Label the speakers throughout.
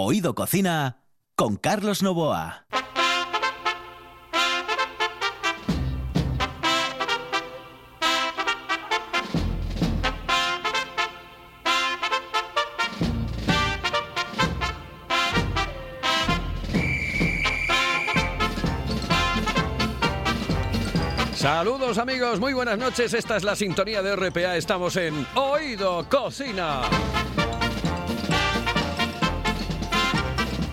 Speaker 1: Oído Cocina con Carlos Novoa.
Speaker 2: Saludos amigos, muy buenas noches. Esta es la sintonía de RPA. Estamos en Oído Cocina.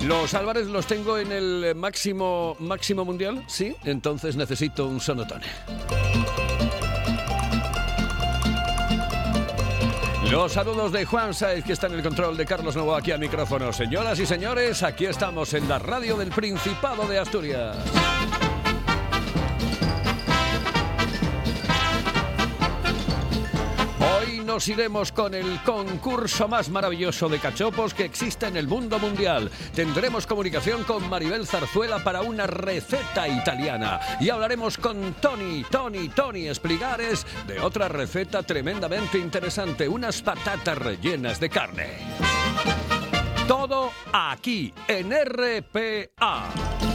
Speaker 2: Los Álvarez los tengo en el máximo máximo mundial, sí. Entonces necesito un sonotone. Los saludos de Juan Saez, que está en el control de Carlos Novo aquí al micrófono. Señoras y señores, aquí estamos en la radio del Principado de Asturias. Iremos con el concurso más maravilloso de cachopos que existe en el mundo mundial. Tendremos comunicación con Maribel Zarzuela para una receta italiana. Y hablaremos con Tony, Tony, Tony Espligares de otra receta tremendamente interesante, unas patatas rellenas de carne. Todo aquí en RPA.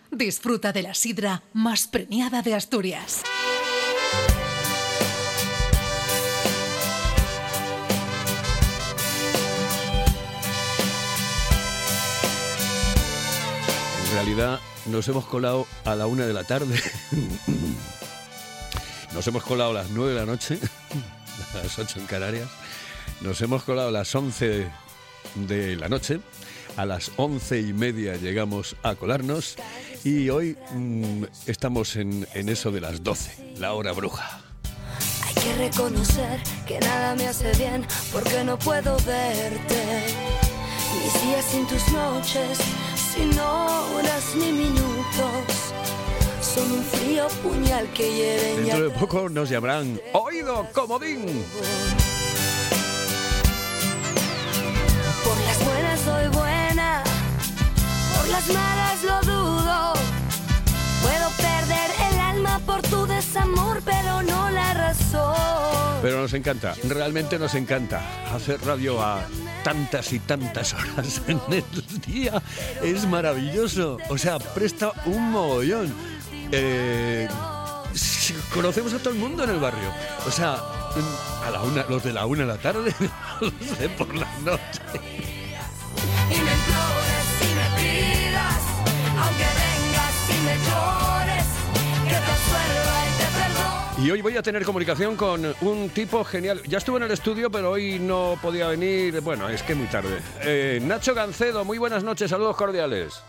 Speaker 3: Disfruta de la sidra más premiada de Asturias.
Speaker 2: En realidad nos hemos colado a la una de la tarde. Nos hemos colado a las nueve de la noche, a las ocho en Canarias. Nos hemos colado a las once de la noche. A las once y media llegamos a colarnos y hoy mm, estamos en, en eso de las doce, la hora bruja.
Speaker 4: Hay que reconocer que nada me hace bien porque no puedo verte. Mis días sin tus noches, sin horas ni minutos, son un frío puñal que y
Speaker 2: Dentro de poco nos llamarán Oído Comodín.
Speaker 4: Por las buenas soy buena, por las malas Pero
Speaker 2: nos encanta, realmente nos encanta hacer radio a tantas y tantas horas en el día. Es maravilloso. O sea, presta un mogollón. Eh, conocemos a todo el mundo en el barrio. O sea, a la una, los de la una de la tarde, los de por la noche.
Speaker 4: Y
Speaker 2: hoy voy a tener comunicación con un tipo genial. Ya estuvo en el estudio, pero hoy no podía venir. Bueno, es que muy tarde. Eh, Nacho Gancedo, muy buenas noches, saludos cordiales.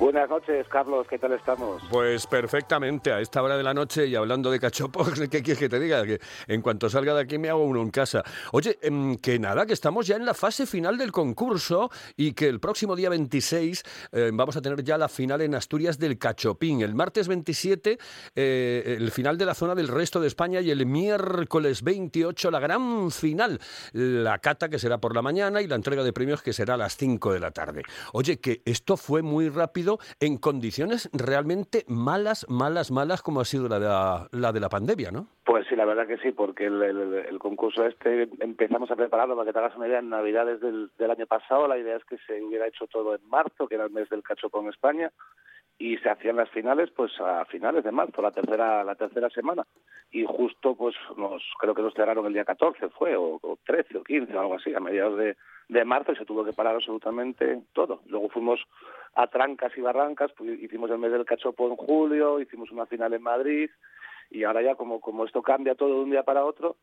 Speaker 5: Buenas noches, Carlos, ¿qué tal estamos?
Speaker 2: Pues perfectamente, a esta hora de la noche y hablando de cachopos, ¿qué quieres que te diga? Que en cuanto salga de aquí me hago uno en casa. Oye, em, que nada, que estamos ya en la fase final del concurso y que el próximo día 26 eh, vamos a tener ya la final en Asturias del Cachopín. El martes 27 eh, el final de la zona del resto de España y el miércoles 28 la gran final, la cata que será por la mañana y la entrega de premios que será a las 5 de la tarde. Oye, que esto fue muy rápido en condiciones realmente malas, malas, malas como ha sido la de la, la de la pandemia, ¿no?
Speaker 5: Pues sí, la verdad que sí, porque el, concurso este empezamos a prepararlo para que te hagas una idea en Navidades del, del año pasado. La idea es que se hubiera hecho todo en marzo, que era el mes del cachopo en España, y se hacían las finales pues a finales de marzo, la tercera la tercera semana. Y justo pues nos creo que nos cerraron el día 14 fue, o, o 13 o 15 o algo así, a mediados de, de marzo y se tuvo que parar absolutamente todo. Luego fuimos a trancas y barrancas, pues hicimos el mes del cachopo en julio, hicimos una final en Madrid y ahora ya como, como esto cambia todo de un día para otro,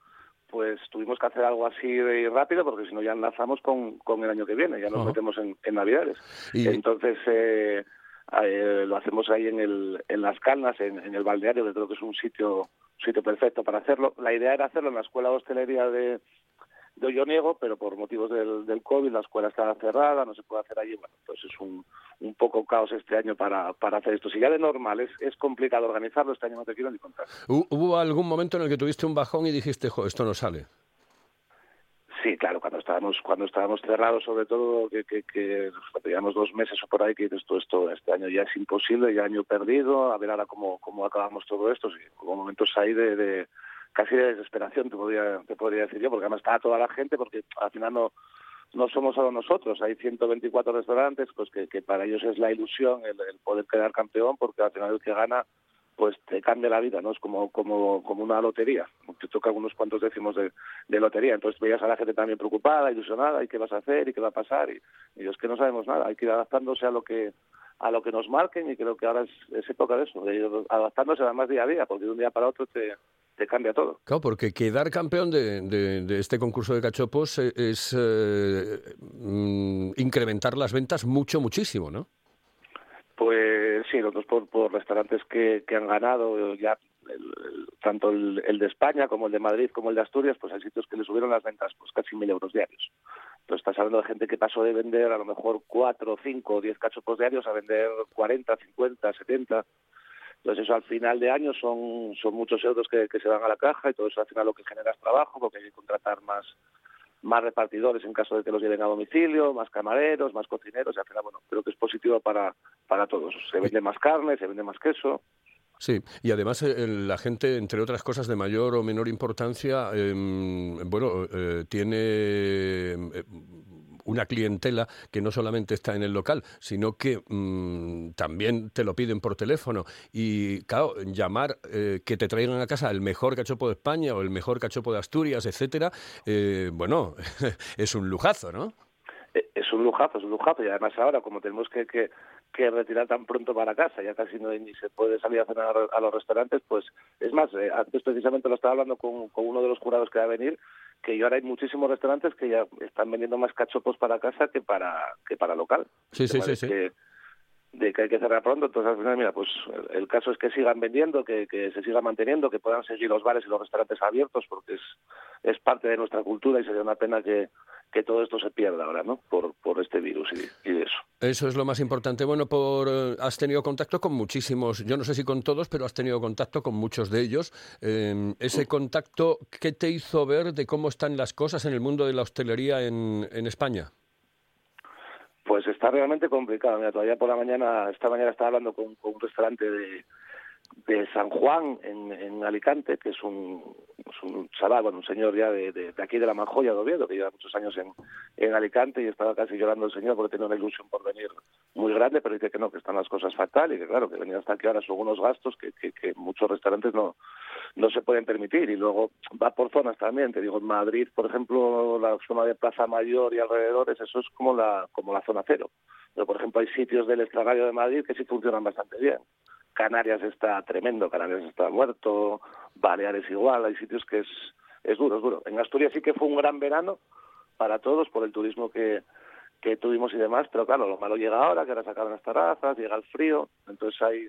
Speaker 5: pues tuvimos que hacer algo así de rápido porque si no ya enlazamos con, con el año que viene, ya nos metemos en, en Navidades.
Speaker 2: Y-
Speaker 5: Entonces eh, eh, lo hacemos ahí en, el, en las Calnas, en, en el balneario, que creo que es un sitio sitio perfecto para hacerlo. La idea era hacerlo en la escuela de hostelería de, de pero por motivos del, del COVID la escuela está cerrada, no se puede hacer allí. Bueno, pues es un, un poco caos este año para, para hacer esto. Si ya de normal es, es complicado organizarlo, este año no te quiero ni contar.
Speaker 2: ¿Hubo algún momento en el que tuviste un bajón y dijiste, jo, esto no sale?
Speaker 5: Sí, claro, cuando estábamos cuando estábamos cerrados, sobre todo que, que, que dos meses o por ahí, que dices tú, esto este año ya es imposible, ya año perdido, a ver ahora cómo, cómo acabamos todo esto. Sí, hubo momentos ahí de, casi de desesperación, te podría, te podría decir yo, porque además estaba toda la gente, porque al final no no somos solo nosotros, hay 124 restaurantes, pues que, que para ellos es la ilusión el, el poder quedar campeón, porque al final el que gana pues te cambia la vida, ¿no? Es como, como, como una lotería, te toca unos cuantos décimos de, de lotería. Entonces veías a la gente también preocupada, ilusionada, y qué vas a hacer, y qué va a pasar, y, y es que no sabemos nada, hay que ir adaptándose a lo que a lo que nos marquen y creo que ahora es, época de eso, de ir adaptándose además día a día, porque de un día para otro te, te cambia todo.
Speaker 2: Claro, porque quedar campeón de, de, este concurso de cachopos es eh, mm, incrementar las ventas mucho, muchísimo, ¿no?
Speaker 5: Pues sí, nosotros por, por restaurantes que, que han ganado ya el, tanto el, de España como el de Madrid como el de Asturias, pues hay sitios que le subieron las ventas pues casi mil euros diarios. Entonces estás hablando de gente que pasó de vender a lo mejor cuatro, cinco diez cachopos diarios a vender 40, 50, 70. Entonces eso al final de año son, son muchos euros que, que se van a la caja y todo eso al final lo que genera es trabajo porque hay que contratar más más repartidores en caso de que los lleven a domicilio, más camareros, más cocineros, y al final, bueno, creo que es positivo para, para todos. Se vende más carne, se vende más queso.
Speaker 2: Sí, y además eh, la gente, entre otras cosas de mayor o menor importancia, eh, bueno, eh, tiene una clientela que no solamente está en el local, sino que mmm, también te lo piden por teléfono. Y claro, llamar eh, que te traigan a casa el mejor cachopo de España o el mejor cachopo de Asturias, etcétera, eh, bueno, es un lujazo, ¿no?
Speaker 5: Es un lujazo, es un lujazo. Y además ahora, como tenemos que, que, que retirar tan pronto para casa, ya casi no ni se puede salir a cenar a los restaurantes, pues es más, eh, antes precisamente lo estaba hablando con, con uno de los jurados que va a venir, que ahora hay muchísimos restaurantes que ya están vendiendo más cachopos para casa que para que para local.
Speaker 2: Sí, sí, sí, sí.
Speaker 5: Que, de que hay que cerrar pronto, entonces al final, mira, pues el, caso es que sigan vendiendo, que, que, se siga manteniendo, que puedan seguir los bares y los restaurantes abiertos, porque es, es parte de nuestra cultura y sería una pena que, que todo esto se pierda ahora, ¿no? Por, por este virus y, y, eso.
Speaker 2: Eso es lo más importante. Bueno, por has tenido contacto con muchísimos, yo no sé si con todos, pero has tenido contacto con muchos de ellos. Eh, ese contacto, ¿qué te hizo ver de cómo están las cosas en el mundo de la hostelería en, en España?
Speaker 5: Pues está realmente complicado. Mira, todavía por la mañana, esta mañana estaba hablando con, con un restaurante de, de San Juan en, en Alicante, que es un, un chaval, bueno, un señor ya de, de, aquí de la Manjoya de Oviedo, que lleva muchos años en, en Alicante y estaba casi llorando el señor porque tiene una ilusión por venir muy grande, pero dice que no, que están las cosas fatal y que claro, que venir hasta aquí ahora son unos gastos que, que, que muchos restaurantes no, no se pueden permitir. Y luego va por zonas también, te digo, en Madrid, por ejemplo, la zona de Plaza Mayor y alrededores, eso es como la, como la zona cero. Pero, por ejemplo, hay sitios del extrarradio de Madrid que sí funcionan bastante bien. Canarias está tremendo, Canarias está muerto, Baleares igual, hay sitios que es, es duro, es duro. En Asturias sí que fue un gran verano para todos por el turismo que, que tuvimos y demás, pero claro, lo malo llega ahora, que ahora sacaron las terrazas, llega el frío, entonces hay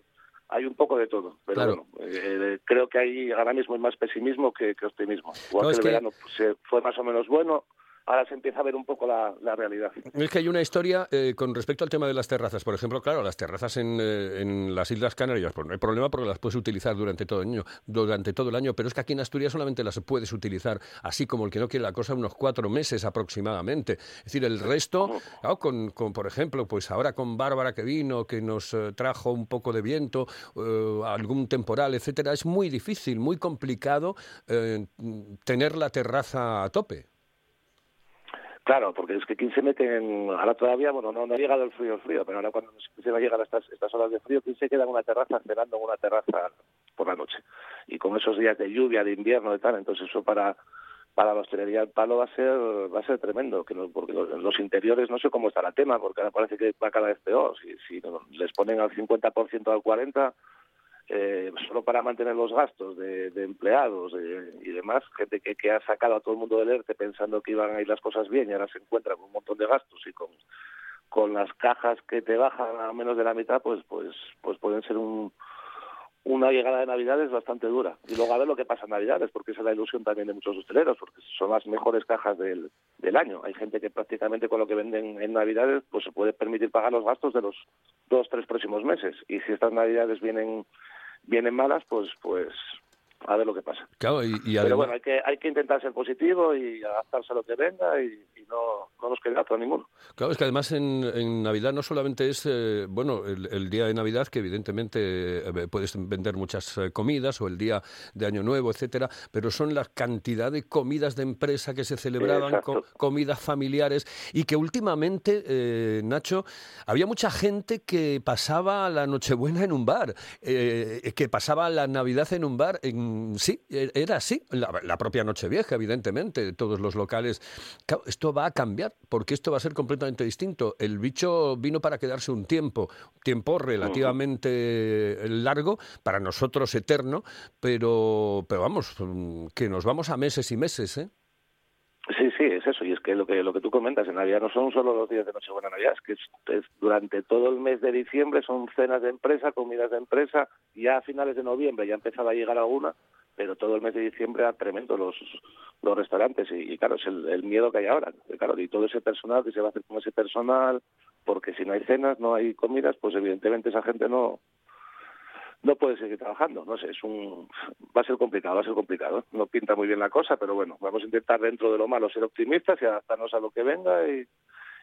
Speaker 5: hay un poco de todo, pero
Speaker 2: claro.
Speaker 5: bueno, eh, creo que hay ahora mismo hay más pesimismo que, que optimismo. Igual no, que el que... verano pues, fue más o menos bueno, ahora se empieza a ver un poco la, la realidad.
Speaker 2: Es que hay una historia eh, con respecto al tema de las terrazas. Por ejemplo, claro, las terrazas en, eh, en las Islas Canarias, pues no hay problema porque las puedes utilizar durante todo, el año, durante todo el año, pero es que aquí en Asturias solamente las puedes utilizar, así como el que no quiere la cosa, unos cuatro meses aproximadamente. Es decir, el resto, claro, con, con, por ejemplo, pues ahora con Bárbara que vino, que nos eh, trajo un poco de viento, algún temporal, etcétera, es muy difícil, muy complicado tener la terraza a tope.
Speaker 5: Claro, porque es que ¿quién se mete en... Ahora todavía, bueno, no, no ha llegado el frío, el frío, pero ahora cuando se va a llegar a estas, estas horas de frío, ¿quién se queda en una terraza cenando en una terraza por la noche? Y con esos días de lluvia, de invierno, de tal, entonces eso para para la hostelería el palo va a ser va a ser tremendo que no, porque los, los, interiores no sé cómo está la tema porque ahora parece que va cada vez peor si, si les ponen al 50% al 40 eh, solo para mantener los gastos de, empleados y demás, gente que, que ha sacado a todo el mundo del ERTE pensando que iban a ir las cosas bien y ahora se encuentra con un montón de gastos y con, con las cajas que te bajan a menos de la mitad, pues, pues, pues pueden ser un, una llegada de Navidades bastante dura. Y luego a ver lo que pasa en Navidades, porque esa es la ilusión también de muchos hosteleros, porque son las mejores cajas del, del año. Hay gente que prácticamente con lo que venden en Navidades pues se puede permitir pagar los gastos de los dos, tres próximos meses. Y si estas Navidades vienen vienen malas, pues pues a ver lo que pasa.
Speaker 2: Claro, y, y
Speaker 5: Pero bueno, hay que, hay que intentar ser positivo y adaptarse a lo que venga y, y no, no nos queda otro ninguno.
Speaker 2: Claro, es que además en, en Navidad no solamente es, eh, bueno, el, el día de Navidad, que evidentemente eh, puedes vender muchas eh, comidas, o el día de Año Nuevo, etcétera, pero son la cantidad de comidas de empresa que se celebraban, comidas familiares, y que últimamente, eh, Nacho, había mucha gente que pasaba la Nochebuena en un bar, eh, que pasaba la Navidad en un bar, en- sí, e- era así, la, la propia Nochevieja, evidentemente, todos los locales. Claro, esto va a cambiar, porque esto va a ser completamente distinto. El bicho vino para quedarse un tiempo, tiempo relativamente largo, para nosotros eterno, pero, pero vamos, mm, que nos vamos a meses y meses, ¿eh?
Speaker 5: Sí, sí, es eso. Y es que lo que lo que tú comentas, en Navidad no son solo los días de Nochebuena Navidad, es que es, es durante todo el mes de diciembre son cenas de empresa, comidas de empresa, ya a finales de noviembre ya empezaba a llegar alguna, pero todo el mes de diciembre era tremendo los los restaurantes y, y claro, es el, el miedo que hay ahora. Claro, y todo ese personal que se va a hacer con ese personal, porque si no hay cenas, no hay comidas, pues evidentemente esa gente no no puede seguir trabajando. No sé, es un va a ser complicado, va a ser complicado. No pinta muy bien la cosa, pero bueno, vamos a intentar dentro de lo malo ser optimistas y adaptarnos a lo que venga y,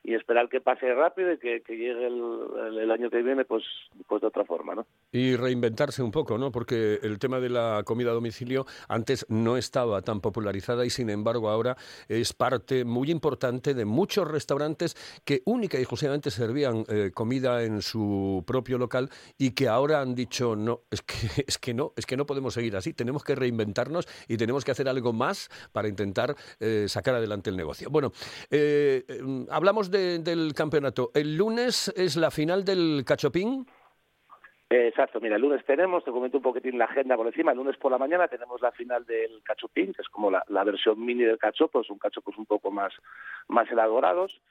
Speaker 5: y esperar que pase rápido y que, que llegue el, el- año que viene pues pues de otra forma, ¿no?
Speaker 2: Y reinventarse un poco, ¿no? Porque el tema de la comida a domicilio antes no estaba tan popularizada y sin embargo ahora es parte muy importante de muchos restaurantes que única y exclusivamente servían eh, comida en su propio local y que ahora han dicho no, es que es que no, es que no podemos seguir así, tenemos que reinventarnos y tenemos que hacer algo más para intentar eh, sacar adelante el negocio. Bueno, eh, eh, hablamos de- del campeonato. El lunes es la final del Cachopín.
Speaker 5: Exacto, mira, el lunes tenemos, te comento un poquitín la agenda por encima, el lunes por la mañana tenemos la final del cachopín, que es como la, versión mini del cachopo, son cachopos un poco más, más elaborados,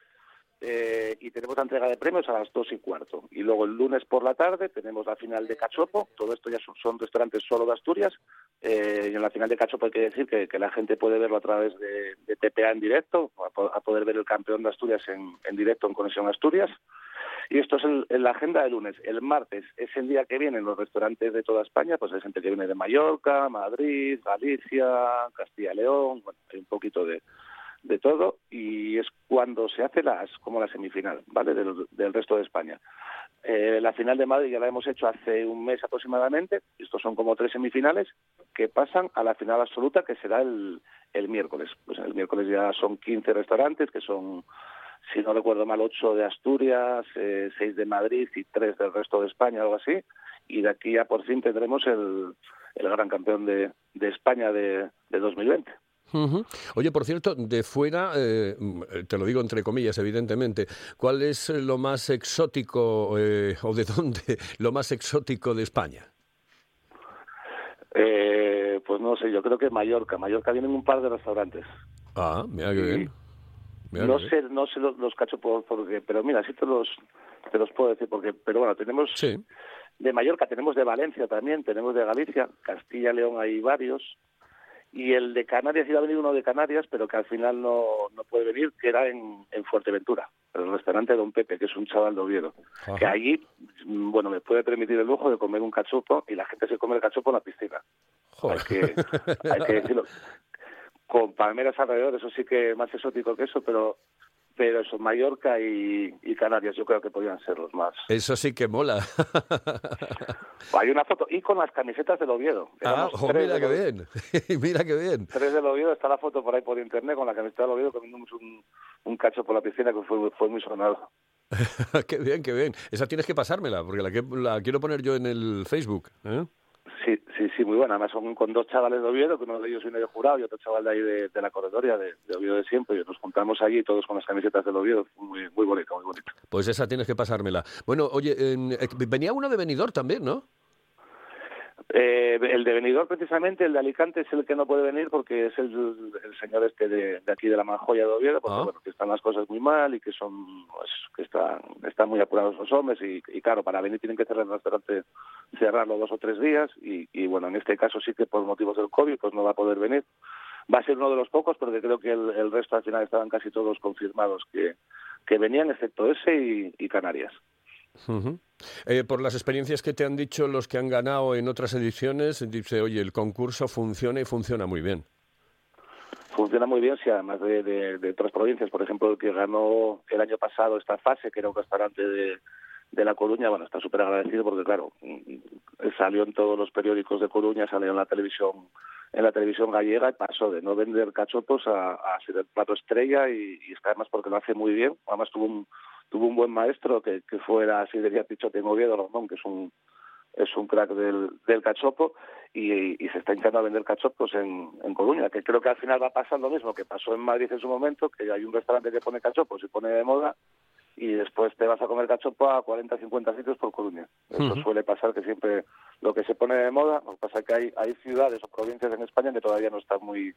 Speaker 5: eh, y tenemos la entrega de premios a las dos y cuarto. Y luego el lunes por la tarde tenemos la final de cachopo, todo esto ya son, restaurantes solo de Asturias, eh, y en la final de cachopo hay que decir que, la gente puede verlo a través de, TPA en directo, a, po- a poder ver el campeón de Asturias en, directo en Conexión Asturias. Y esto es el- en la agenda de lunes. El martes es el día que vienen los restaurantes de toda España, pues hay gente que viene de Mallorca, Madrid, Galicia, Castilla León, bueno, hay un poquito de, de todo y es cuando se hace las como la semifinal, ¿vale? Del, del resto de España. Eh, la final de Madrid ya la hemos hecho hace un mes aproximadamente. Estos son como tres semifinales que pasan a la final absoluta que será el, el miércoles. Pues el miércoles ya son 15 restaurantes que son si no recuerdo mal, ocho de Asturias, eh, seis de Madrid y tres del resto de España, algo así. Y de aquí a por fin tendremos el, el gran campeón de, de España de, de 2020.
Speaker 2: Ujú. Oye, por cierto, de fuera, eh, te lo digo entre comillas, evidentemente, ¿cuál es lo más exótico eh, o de dónde lo más exótico de España?
Speaker 5: Eh, pues no sé, yo creo que Mallorca. Mallorca vienen un par de restaurantes.
Speaker 2: Ah, mira qué bien. Mira
Speaker 5: no
Speaker 2: qué
Speaker 5: sé, no sé los, los cacho por, porque, pero mira, sí te los, te los puedo decir porque, pero bueno, tenemos
Speaker 2: Sí.
Speaker 5: de Mallorca, tenemos de Valencia también, tenemos de Galicia, Castilla y León hay varios, y el de Canarias iba a venir uno de Canarias, pero que al final no, no puede venir, que era en, en Fuerteventura, el restaurante Don Pepe, que es un chaval de Oviedo,
Speaker 2: Ajá.
Speaker 5: que allí, mm, bueno, me puede permitir el lujo de comer un cachopo y la gente se come el cachopo en la piscina.
Speaker 2: Joder.
Speaker 5: Hay que, hay que decirlo. Con palmeras alrededor, eso sí que más exótico que eso, pero pero eso, Mallorca y, y Canarias yo creo que podrían ser los más.
Speaker 2: Eso sí que mola.
Speaker 5: Hay una foto, y con las camisetas del Oviedo.
Speaker 2: ah,
Speaker 5: Éramos tres
Speaker 2: mira qué bien. mira qué bien.
Speaker 5: Tres del Oviedo, está la foto por ahí por internet con la camiseta del Oviedo comiéndonos un, un cacho por la piscina que fue, fue muy sonado.
Speaker 2: qué bien, qué bien. Esa tienes que pasármela, porque la, que- la quiero poner yo en el Facebook. ¿eh?
Speaker 5: Sí, sí, sí, muy buena. Además son con dos chavales de Oviedo, que uno de ellos viene de jurado y otro chaval de ahí de, de la corredoria, de, de Oviedo de siempre. Y nos juntamos allí todos con las camisetas del Oviedo. Muy, muy bonito, muy bonito.
Speaker 2: Pues esa tienes que pasármela. Bueno, oye, eh, venía uno de Benidorm también, ¿no?
Speaker 5: Eh, el de Benidorm, precisamente, el de Alicante, es el que no puede venir porque es el, el señor este de, de, aquí de la Manjoya de Oviedo, porque
Speaker 2: Ah.
Speaker 5: bueno, que están las cosas muy mal y que son pues, que están, están muy apurados los hombres y, y claro, para venir tienen que cerrar el restaurante, cerrarlo dos o tres días y, y bueno, en este caso sí que por motivos del COVID pues no va a poder venir. Va a ser uno de los pocos porque creo que el, el resto al final estaban casi todos confirmados que, que venían, excepto ese y, y Canarias.
Speaker 2: Eh, por las experiencias que te han dicho los que han ganado en otras ediciones, dice, oye, el concurso funciona y funciona muy bien.
Speaker 5: Funciona muy bien, sí, además de, otras provincias. Por ejemplo, el que ganó el año pasado esta fase, que era un restaurante de, La Coruña, bueno, está súper agradecido porque, claro, mm, salió en todos los periódicos de Coruña, salió en la televisión en la televisión gallega y pasó de no vender cachopos a, ser el plato estrella y, y está además porque lo hace muy bien. Además tuvo un, tuvo un buen maestro que, que fuera así de Pichote en Oviedo, Rondón, que es un es un crack del, del cachopo y, y se está intentando vender cachopos en, en Coruña, que creo que al final va a pasar lo mismo que pasó en Madrid en su momento, que hay un restaurante que pone cachopos y pone de moda y después te vas a comer cachopo a 40, 50 sitios por Coruña. Eso suele pasar que siempre lo que se pone de moda, lo que pasa es que hay, hay ciudades o provincias en España que todavía no están muy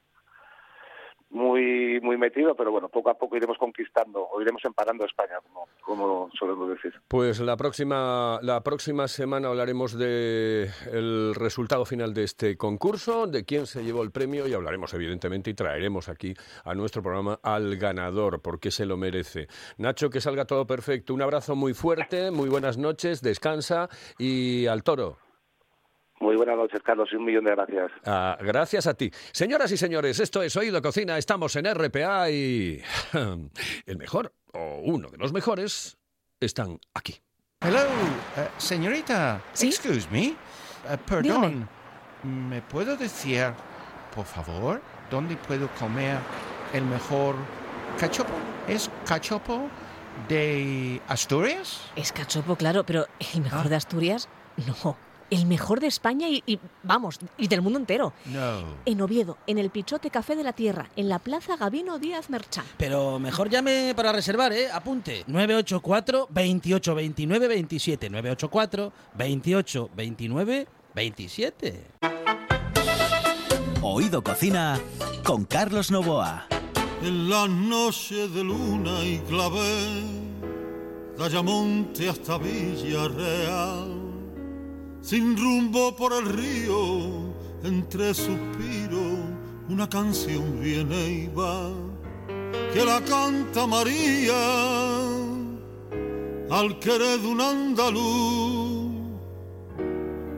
Speaker 5: muy muy metido, pero bueno, poco a poco iremos conquistando o iremos emparando España, como, como solemos decir.
Speaker 2: Pues la próxima, la próxima semana hablaremos de el resultado final de este concurso, de quién se llevó el premio y hablaremos evidentemente y traeremos aquí a nuestro programa al ganador, porque se lo merece. Nacho, que salga todo perfecto. Un abrazo muy fuerte, muy buenas noches, descansa y al toro.
Speaker 5: Muy buenas noches, Carlos, y un millón de gracias.
Speaker 2: Ah, gracias a ti. Señoras y señores, esto es Oído Cocina, estamos en RPA y el mejor, o uno de los mejores, están aquí.
Speaker 6: Hello, eh, señorita.
Speaker 3: ¿Sí?
Speaker 6: Excuse me. Eh, perdón. ¿Me puedo decir, por favor, dónde puedo comer el mejor cachopo? ¿Es cachopo de Asturias?
Speaker 7: Es cachopo, claro, pero el mejor
Speaker 6: Ah.
Speaker 7: de Asturias, no. El mejor de España y, y, vamos, y del mundo entero.
Speaker 6: No.
Speaker 7: En Oviedo, en el Pichote Café de la Tierra, en la Plaza Gabino Díaz Merchán.
Speaker 8: Pero mejor llame para reservar, ¿eh? Apunte. 984 28 29 27. 984 28 29 27.
Speaker 1: Oído Cocina con Carlos Novoa.
Speaker 9: En las noches de luna y clave, de Ayamonte hasta Villarreal, sin rumbo por el río, entre suspiros, una canción viene y va, que la canta María, al querer de un andaluz.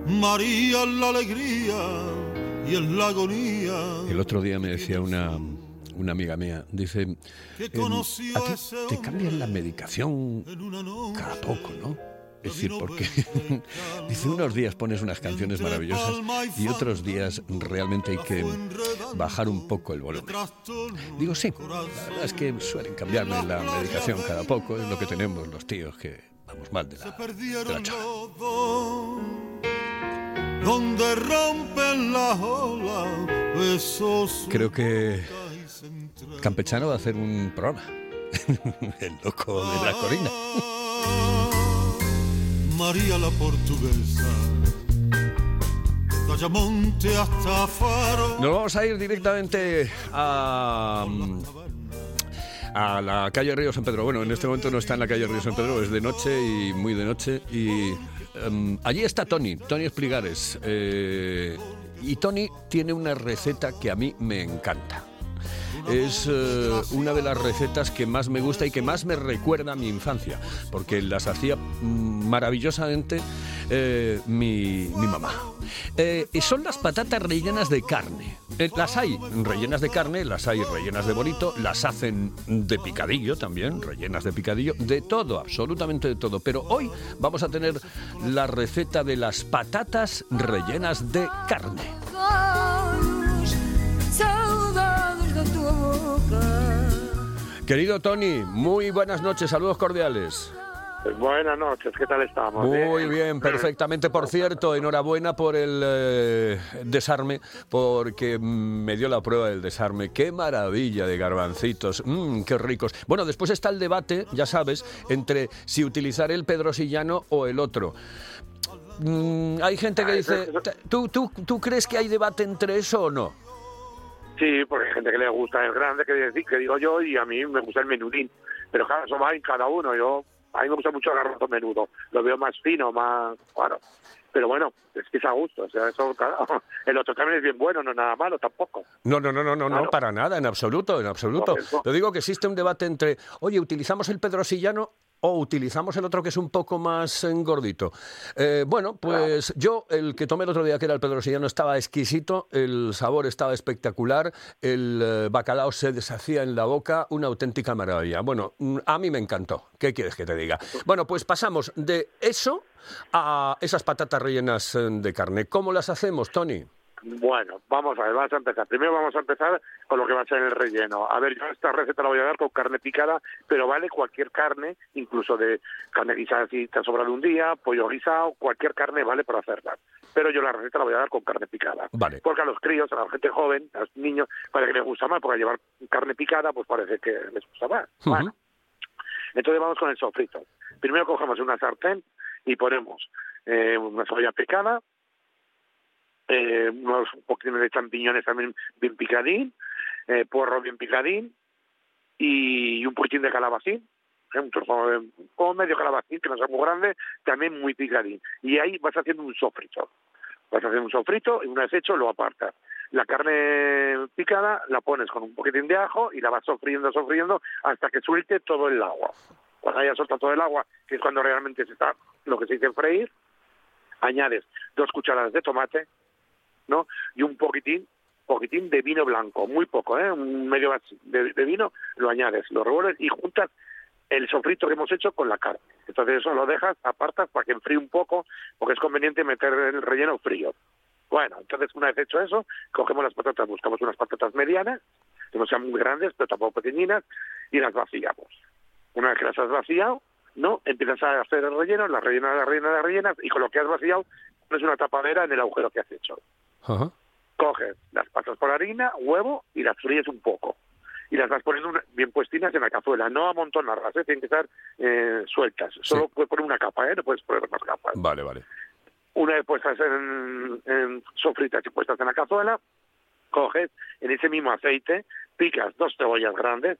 Speaker 9: María es la alegría y es la agonía.
Speaker 2: El otro día me decía una, una amiga mía, dice,
Speaker 9: que conoció
Speaker 2: a ti te cambian la medicación cada poco, ¿no? Es decir, porque dice unos días pones unas canciones maravillosas
Speaker 9: y
Speaker 2: otros días realmente hay que bajar un poco el volumen. Digo, sí, la verdad es que suelen cambiarme la medicación cada poco, es lo que tenemos los tíos que vamos mal de la, de la
Speaker 9: donde rompen olas esos
Speaker 2: Creo que. Campechano va a hacer un programa. el loco de la colina.
Speaker 9: María la portuguesa hasta Faro
Speaker 2: Nos vamos a ir directamente a, a la calle Río San Pedro. Bueno, en este momento no está en la calle Río San Pedro, es de noche y muy de noche. Y em, allí está Tony, Tony Espligares. eh, y Tony tiene una receta que a mí me encanta. Es eh, una de las recetas que más me gusta y que más me recuerda a mi infancia, porque las hacía maravillosamente eh, mi, mi mamá. Eh, y son las patatas rellenas de carne. Las hay rellenas de carne, las hay rellenas de bonito, las hacen de picadillo también, rellenas de picadillo, de todo, absolutamente de todo. Pero hoy vamos a tener la receta de las patatas rellenas de carne. Querido Tony, muy buenas noches, saludos cordiales.
Speaker 10: Buenas noches, ¿qué tal estamos?
Speaker 2: Muy bien, perfectamente. Por cierto, enhorabuena por el eh, desarme, porque mm, me dio la prueba del desarme. Qué maravilla de garbancitos, Mm, qué ricos. Bueno, después está el debate, ya sabes, entre si utilizar el pedrosillano o el otro. mm, hay gente que
Speaker 10: Ah,
Speaker 2: dice, ¿tú, tú, ¿tú crees que hay debate entre eso o no?
Speaker 10: Sí, porque hay gente que le gusta el grande, que, decir- que digo yo, y a mí me gusta el menudín. Pero claro, eso va en cada uno. Yo, a mí me gusta mucho el garbanzo menudo. Lo veo más fino, más... Bueno, pero bueno, es que es a gusto. O sea, eso, claro. El otro también es bien bueno, no es nada malo tampoco.
Speaker 2: No, no, no, no, no, no, para nada, en absoluto, en absoluto. Te digo que existe un debate entre, oye, ¿utilizamos el pedrosillano o utilizamos el otro que es un poco más engordito? Eh, bueno, pues yo, el que tomé el otro día, que era el pedrosillano, estaba exquisito, el sabor estaba espectacular, el eh, bacalao se deshacía en la boca, una auténtica maravilla. Bueno, mm, a mí me encantó. ¿Qué quieres que te diga? Bueno, pues pasamos de eso a esas patatas rellenas eh, de carne. ¿Cómo las hacemos, Tony?
Speaker 10: Bueno, vamos a ver, vamos a empezar. Primero vamos a empezar con lo que va a ser el relleno. A ver, yo esta receta la voy a dar con carne picada, pero vale cualquier carne, incluso de carne guisada si te ha sobrado un día, pollo guisado, cualquier carne vale para hacerla. Pero yo la receta la voy a dar con carne picada.
Speaker 2: Vale.
Speaker 10: Porque a los críos, a la gente joven, a los niños, parece que les gusta más, porque al llevar carne picada, pues parece que les gusta más. Bueno, entonces vamos con el sofrito. Primero cogemos una sartén y ponemos eh, una cebolla picada, eh, unos poquitos de champiñones también bien picadín, eh, porro bien picadín y un poquitín de calabacín, eh, un trozo de- como medio calabacín, que no sea muy grande, también muy picadín. Y ahí vas haciendo un sofrito. Vas hacer un sofrito y una vez hecho lo apartas. La carne picada la pones con un poquitín de ajo y la vas sofriendo, sofriendo hasta que suelte todo el agua. Cuando haya soltado todo el agua, que es cuando realmente se está lo que se dice freír, añades dos cucharadas de tomate, ¿no? Y un poquitín, poquitín de vino blanco, muy poco, ¿eh? Un medio de, de vino, lo añades, lo revuelves y juntas el sofrito que hemos hecho con la carne. Entonces eso lo dejas, apartas para que enfríe un poco, porque es conveniente meter el relleno frío. Bueno, entonces una vez hecho eso, cogemos las patatas, buscamos unas patatas medianas, que no sean muy grandes, pero tampoco pequeñinas, y las vaciamos. Una vez que las has vaciado, ¿no? Empiezas a hacer el relleno, las rellenas, las rellenas, las rellenas, y con lo que has vaciado, pones una tapadera en el agujero que has hecho.
Speaker 2: Ajá.
Speaker 10: Coges las pasas por harina, huevo, y las fríes un poco. Y las vas poniendo bien puestinas en la cazuela, no amontonarlas, ¿eh? tienen que estar eh, sueltas. Solo puedes poner una capa, ¿eh? no puedes poner más capas.
Speaker 2: Vale, vale.
Speaker 10: Una vez puestas en, en sofritas y puestas en la cazuela, coges en ese mismo aceite, picas dos cebollas grandes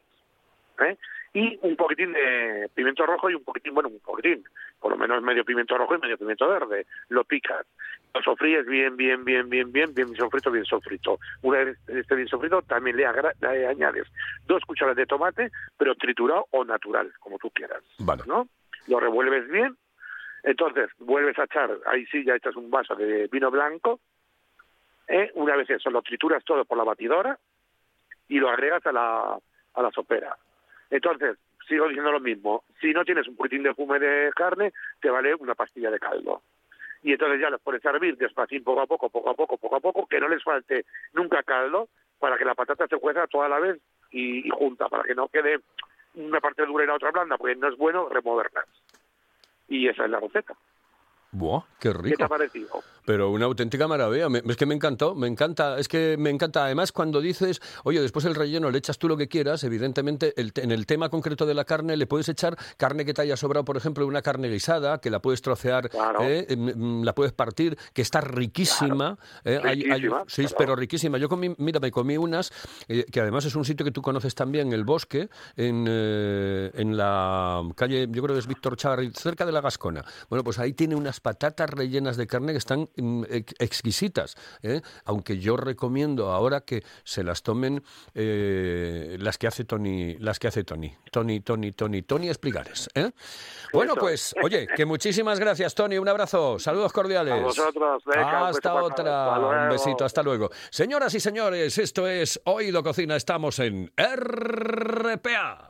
Speaker 10: ¿eh? Y un poquitín de pimiento rojo y un poquitín, bueno, un poquitín, por lo menos medio pimiento rojo y medio pimiento verde. Lo picas, lo sofríes bien, bien, bien, bien, bien, bien sofrito, bien sofrito. Una vez esté bien sofrito, también le, le añades dos cucharadas de tomate, pero triturado o natural, como tú quieras.
Speaker 2: Vale.
Speaker 10: ¿no? Lo revuelves bien, entonces vuelves a echar, ahí sí ya echas un vaso de vino blanco, ¿eh? una vez eso lo trituras todo por la batidora y lo agregas a la, a la sopera. Entonces, sigo diciendo lo mismo, si no tienes un poquitín de fume de carne, te vale una pastilla de caldo. Y entonces ya los pones a hervir despacín, poco a poco, poco a poco, poco a poco, que no les falte nunca caldo, para que la patata se cueza toda la vez y, y junta, para que no quede una parte dura y la otra blanda, porque no es bueno removerlas. Y esa es la receta.
Speaker 2: Buah, qué
Speaker 10: ¿Qué te
Speaker 2: rico.
Speaker 10: ha parecido?
Speaker 2: Pero una auténtica maravilla. Me- es que me encantó, me encanta. Es que me encanta. Además, cuando dices, oye, después el relleno le echas tú lo que quieras, evidentemente, el en el tema concreto de la carne le puedes echar carne que te haya sobrado, por ejemplo, una carne guisada, que la puedes trocear,
Speaker 10: Claro.
Speaker 2: ¿eh? Em, em, la puedes partir, que está riquísima. ¿eh? Hay- hay-
Speaker 10: Riquísima,
Speaker 2: sí,
Speaker 10: claro.
Speaker 2: pero riquísima. Yo comí, mira, me comí unas, eh, que además es un sitio que tú conoces también, el bosque, en, en la calle, yo creo que es Víctor Chavarri, cerca de la Gascona. Bueno, pues ahí tiene unas patatas rellenas de carne que están exquisitas. ¿eh? Aunque yo recomiendo ahora que se las tomen eh, las que hace Tony, las que hace Tony. Tony, Tony, Tony, Tony Explicares. ¿eh? Bueno,
Speaker 10: Eso.
Speaker 2: pues, oye, que muchísimas gracias, Tony. Un abrazo. Saludos cordiales.
Speaker 10: A vosotros, venga,
Speaker 2: Hasta otra.
Speaker 10: Hasta
Speaker 2: Un besito, hasta luego. Señoras y señores, esto es Oído Cocina. Estamos en RPA.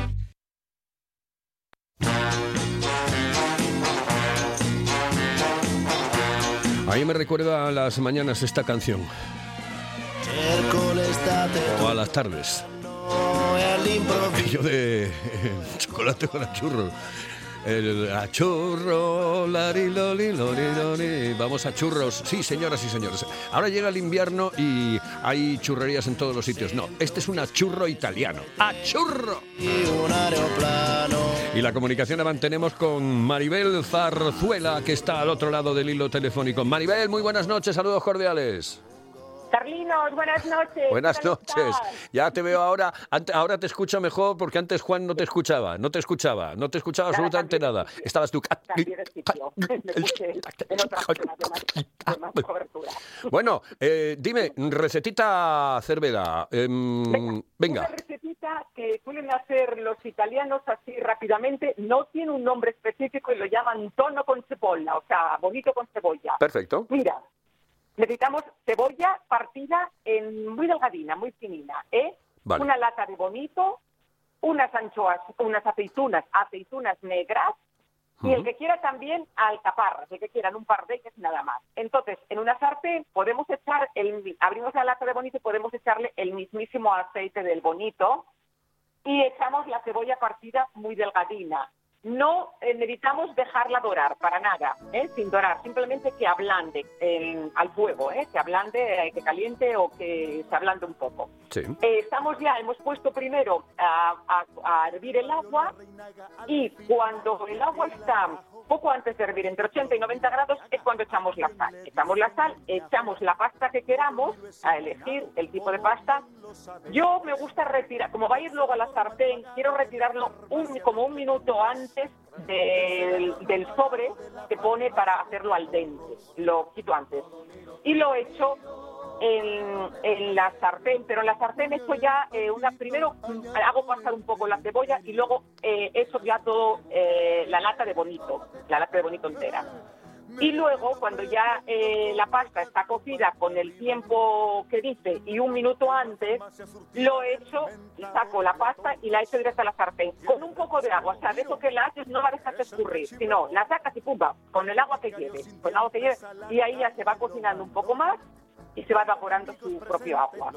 Speaker 2: A mí me recuerda a las mañanas esta canción. O a las tardes. Aquello de chocolate con achurro. El achurro, lari, loli, lori, lori. Vamos a churros. Sí, señoras y señores. Ahora llega el invierno y hay churrerías en todos los sitios. No, este es un achurro italiano. ¡Achurro! Y la comunicación la mantenemos con Maribel Zarzuela, que está al otro lado del hilo telefónico. Maribel, muy buenas noches, saludos cordiales.
Speaker 11: Carlinos, buenas noches.
Speaker 2: Buenas
Speaker 11: ¿Cómo
Speaker 2: noches. Ya te veo ahora. Ahora te escucho mejor porque antes Juan no te escuchaba. No te escuchaba. No te escuchaba absolutamente nada. Estabas tú. Bueno, eh, dime, recetita cervera. Em,
Speaker 11: Una
Speaker 2: venga.
Speaker 11: recetita que suelen hacer los italianos así rápidamente, no tiene un nombre específico y lo llaman tono con cebolla, o sea, bonito con cebolla.
Speaker 2: Perfecto.
Speaker 11: Mira, necesitamos cebolla partida en muy delgadina, muy finina, ¿eh?
Speaker 2: Vale.
Speaker 11: Una lata de bonito, unas anchoas, unas aceitunas, aceitunas negras, y el que quiera también alcaparras, el que quieran un par de ellas nada más. Entonces, en una sartén podemos echar, el, abrimos la lata de bonito y podemos echarle el mismísimo aceite del bonito y echamos la cebolla partida muy delgadina. No eh, necesitamos dejarla dorar, para nada, ¿eh? sin dorar, simplemente que ablande eh, al fuego, que ablande, que caliente o que se ablande un poco.
Speaker 2: Sí.
Speaker 11: Estamos ya, hemos puesto primero a, a- a hervir el agua y cuando el agua está poco antes de hervir, entre 80 y 90 grados, es cuando echamos la sal. Echamos la sal, echamos la pasta que queramos, a elegir el tipo de pasta. Yo me gusta retirar, como va a ir luego a la sartén, quiero retirarlo un, como un minuto antes del, del sobre que pone para hacerlo al dente. Lo quito antes. Y lo echo en, en la sartén, pero en la sartén echo ya eh, una primero mm, hago pasar un poco la cebolla y luego eh, echo ya todo eh, la lata de bonito, la lata de bonito entera. Y luego, cuando ya eh, la pasta está cocida con el tiempo que dice y un minuto antes, lo echo, saco la pasta y la echo directa a la sartén con un poco de agua. O sea, de eso que la haces no la dejas escurrir, sino la sacas y pumba, con el agua que lleve, con el agua que lleve, y ahí ya se va cocinando un poco más y se va evaporando su propio agua.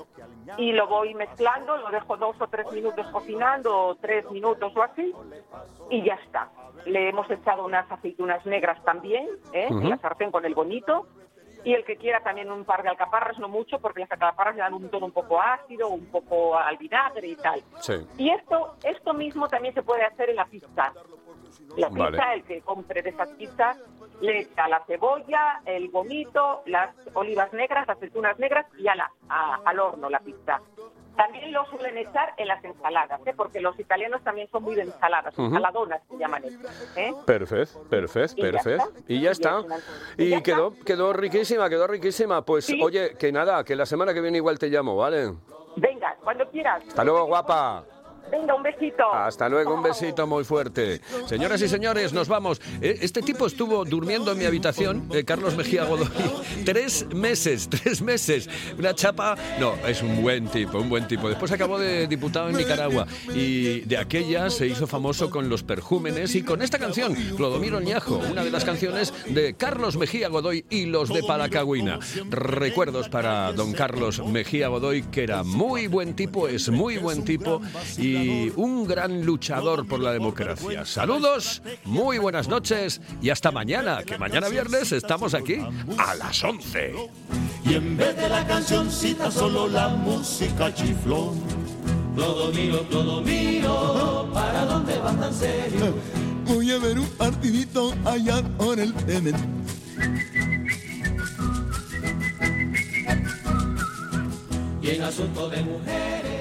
Speaker 11: Y lo voy mezclando, lo dejo dos o tres minutos cocinando, o tres minutos o así, y ya está. Le hemos echado unas aceitunas negras también, ¿eh?
Speaker 12: Ujú.
Speaker 11: en la sartén con el bonito, y el que quiera también un par de alcaparras, no mucho, porque las alcaparras le dan un tono un poco ácido, un poco al vinagre y tal.
Speaker 2: Sí.
Speaker 11: Y esto, esto mismo también se puede hacer en la pizza. La pizza,
Speaker 2: Vale.
Speaker 11: el que compre de esas pizzas, le echa la cebolla, el gomito, las olivas negras, las aceitunas negras y a la- a- al horno la pizza. También lo suelen echar en las ensaladas, ¿eh? porque los italianos también son muy de ensaladas,
Speaker 2: Ujú.
Speaker 11: ensaladonas se llaman esto. ¿eh?
Speaker 2: Perfecto, perfecto,
Speaker 11: Y ya está.
Speaker 2: Y ya está. Y quedó, quedó riquísima, quedó riquísima. Pues oye, que nada, que la semana que viene igual te llamo, ¿vale?
Speaker 11: Venga, cuando quieras.
Speaker 2: Hasta luego, guapa.
Speaker 11: Venga, un besito.
Speaker 2: Hasta luego, un besito muy fuerte. Señoras y señores, nos vamos. Eh, Este tipo estuvo durmiendo en mi habitación, eh, Carlos Mejía Godoy, tres meses, tres meses. Una chapa, no, es un buen tipo, un buen tipo. Después acabó de diputado en Nicaragua y de aquella se hizo famoso con los perjúmenes y con esta canción, Clodomiro Ñajo, una de las canciones de Carlos Mejía Godoy y los de Palacagüina. Recuerdos para don Carlos Mejía Godoy, que era muy buen tipo, es muy buen tipo y y un gran luchador por la democracia. Saludos, muy buenas noches y hasta mañana, que mañana viernes estamos aquí a las 11.
Speaker 13: Y en vez de la cancioncita, solo la música chiflón.
Speaker 12: Todo mío, todo mío, ¿para dónde vas tan serio?
Speaker 13: Voy a ver un partidito allá por el Temen.
Speaker 12: Y en asunto de mujeres